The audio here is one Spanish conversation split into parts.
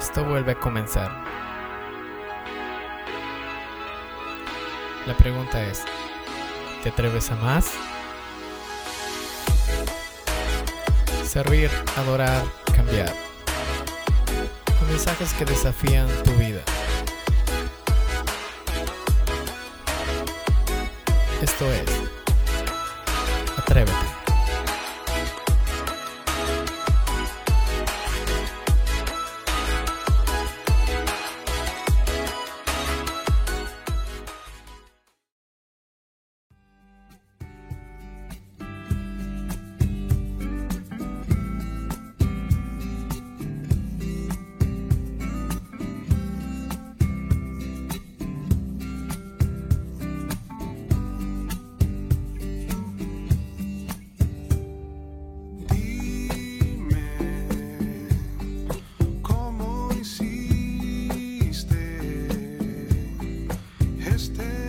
Esto vuelve a comenzar. La pregunta es, ¿te atreves a más? Servir, adorar, cambiar. Con mensajes que desafían tu vida. Esto es, atrévete. este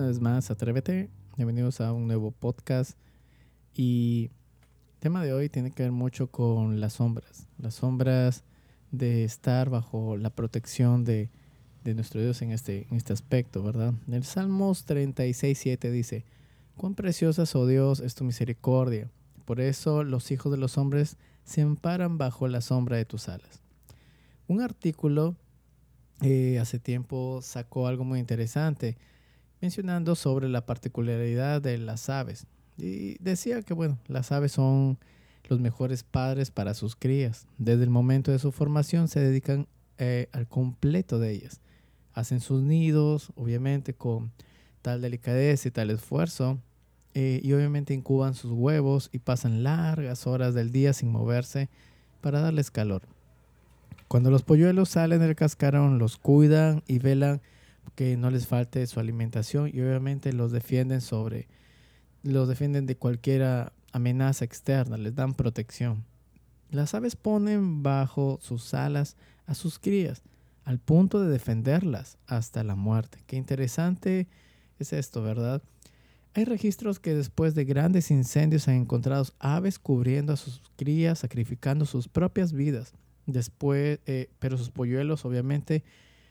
una vez más, atrévete. Bienvenidos a un nuevo podcast. Y el tema de hoy tiene que ver mucho con las sombras. Las sombras de estar bajo la protección de, de nuestro Dios en este, en este aspecto, ¿verdad? En el Salmos 36, 7 dice, cuán preciosa, oh Dios, es tu misericordia. Por eso los hijos de los hombres se amparan bajo la sombra de tus alas. Un artículo eh, hace tiempo sacó algo muy interesante mencionando sobre la particularidad de las aves. Y decía que, bueno, las aves son los mejores padres para sus crías. Desde el momento de su formación se dedican eh, al completo de ellas. Hacen sus nidos, obviamente, con tal delicadeza y tal esfuerzo. Eh, y obviamente incuban sus huevos y pasan largas horas del día sin moverse para darles calor. Cuando los polluelos salen del cascarón, los cuidan y velan que no les falte su alimentación y obviamente los defienden sobre los defienden de cualquier amenaza externa, les dan protección. Las aves ponen bajo sus alas a sus crías al punto de defenderlas hasta la muerte. Qué interesante es esto, ¿verdad? Hay registros que después de grandes incendios han encontrado aves cubriendo a sus crías, sacrificando sus propias vidas. Después, eh, pero sus polluelos obviamente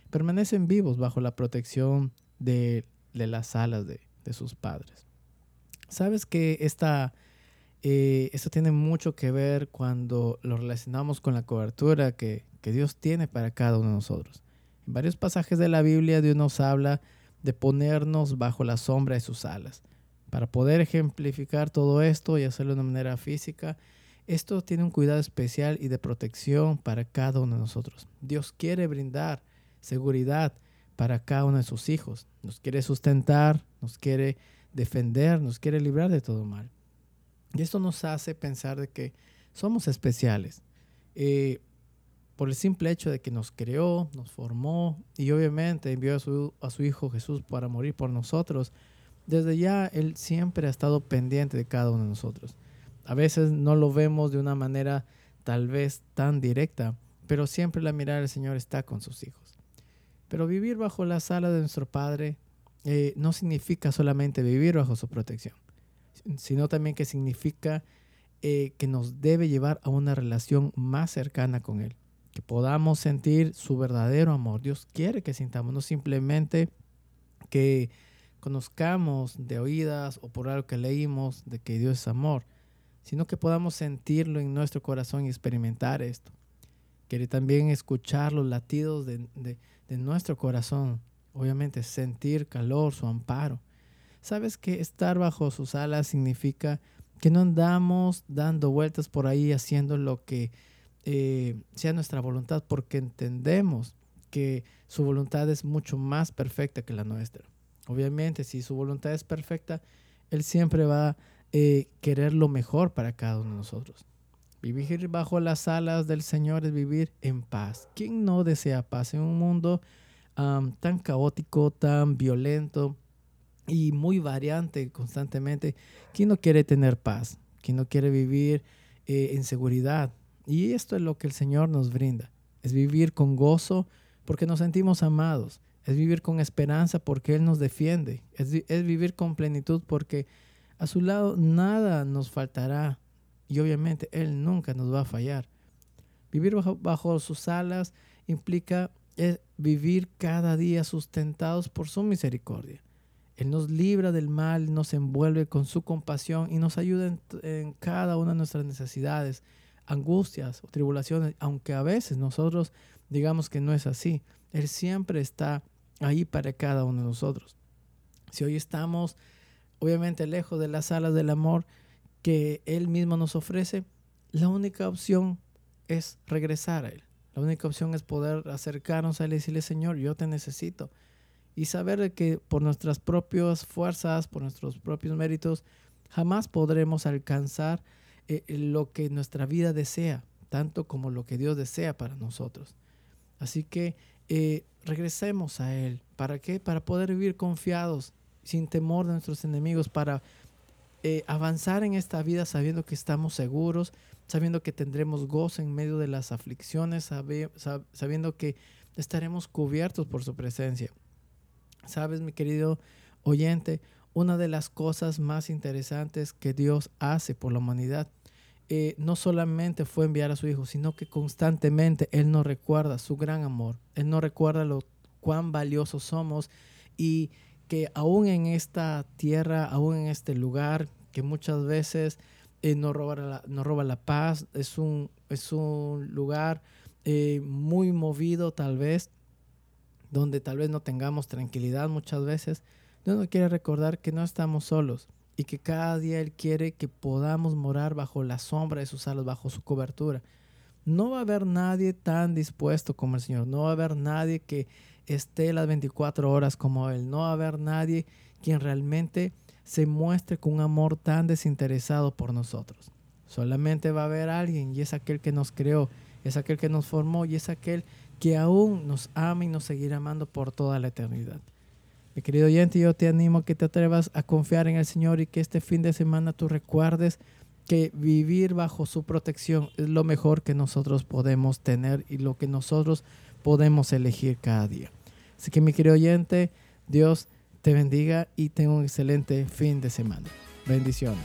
permanecen vivos bajo la protección de, las alas de, sus padres. Sabes que esta, eh, esto tiene mucho que ver cuando lo relacionamos con la cobertura que, que Dios tiene para cada uno de nosotros. En varios pasajes de la Biblia Dios nos habla de ponernos bajo la sombra de sus alas. Para poder ejemplificar todo esto y hacerlo de una manera física, esto tiene un cuidado especial y de protección para cada uno de nosotros. Dios quiere brindar seguridad para cada uno de sus hijos. Nos quiere sustentar, nos quiere defender, nos quiere librar de todo mal. Y esto nos hace pensar de que somos especiales. Eh, por el simple hecho de que nos creó, nos formó y obviamente envió a su, a su Hijo Jesús para morir por nosotros, desde ya Él siempre ha estado pendiente de cada uno de nosotros. A veces no lo vemos de una manera tal vez tan directa, pero siempre la mirada del Señor está con sus hijos. Pero vivir bajo la sala de nuestro Padre eh, no significa solamente vivir bajo su protección, sino también que significa eh, que nos debe llevar a una relación más cercana con Él, que podamos sentir su verdadero amor. Dios quiere que sintamos, no simplemente que conozcamos de oídas o por algo que leímos de que Dios es amor, sino que podamos sentirlo en nuestro corazón y experimentar esto. Quiere también escuchar los latidos de, de nuestro corazón, obviamente sentir calor, su amparo. Sabes que estar bajo sus alas significa que no andamos dando vueltas por ahí haciendo lo que eh, sea nuestra voluntad, porque entendemos que su voluntad es mucho más perfecta que la nuestra. Obviamente, si su voluntad es perfecta, Él siempre va a eh, querer lo mejor para cada uno de nosotros. Vivir bajo las alas del Señor es vivir en paz. ¿Quién no desea paz en un mundo tan caótico, tan violento y muy variante constantemente? ¿Quién no quiere tener paz? ¿Quién no quiere vivir eh, en seguridad? Y esto es lo que el Señor nos brinda. Es vivir con gozo porque nos sentimos amados. Es vivir con esperanza porque Él nos defiende. Es, es vivir con plenitud porque a su lado nada nos faltará y obviamente Él nunca nos va a fallar. Vivir bajo, sus alas implica eh, vivir cada día sustentados por su misericordia. Él nos libra del mal, nos envuelve con su compasión y nos ayuda en, en, cada una de nuestras necesidades, angustias o tribulaciones, aunque a veces nosotros digamos que no es así. Él siempre está ahí para cada uno de nosotros. Si hoy estamos obviamente lejos de las alas del amor, que Él mismo nos ofrece, la única opción es regresar a Él. La única opción es poder acercarnos a Él y decirle, Señor, yo te necesito. Y saber que por nuestras propias fuerzas, por nuestros propios méritos, jamás podremos alcanzar eh, lo que nuestra vida desea, tanto como lo que Dios desea para nosotros. Así que eh, regresemos a Él. ¿Para qué? Para poder vivir confiados, sin temor de nuestros enemigos, para eh, avanzar en esta vida sabiendo que estamos seguros, sabiendo que tendremos gozo en medio de las aflicciones, sabiendo que estaremos cubiertos por su presencia. Sabes, mi querido oyente, una de las cosas más interesantes que Dios hace por la humanidad eh, no solamente fue enviar a su Hijo, sino que constantemente Él nos recuerda su gran amor. Él nos recuerda lo cuán valiosos somos y que aún en esta tierra, aún en este lugar, que muchas veces eh, nos, roba la, roba la paz, es un, es un lugar eh, muy movido tal vez, donde tal vez no tengamos tranquilidad muchas veces, Dios nos quiere recordar que no estamos solos y que cada día Él quiere que podamos morar bajo la sombra de sus alas, bajo su cobertura. No va a haber nadie tan dispuesto como el Señor, no va a haber nadie que esté las 24 horas como Él, no va a haber nadie quien realmente se muestre con un amor tan desinteresado por nosotros. Solamente va a haber alguien y es aquel que nos creó, es aquel que nos formó y es aquel que aún nos ama y nos seguirá amando por toda la eternidad. Mi querido oyente, yo te animo a que te atrevas a confiar en el Señor y que este fin de semana tú recuerdes que vivir bajo su protección es lo mejor que nosotros podemos tener y lo que nosotros podemos elegir cada día. Así que mi querido oyente, Dios te bendiga y tenga un excelente fin de semana. Bendiciones.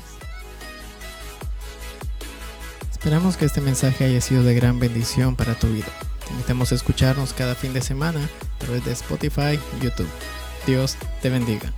Esperamos que este mensaje haya sido de gran bendición para tu vida. Te invitamos a escucharnos cada fin de semana a través de Spotify y YouTube. Dios te bendiga.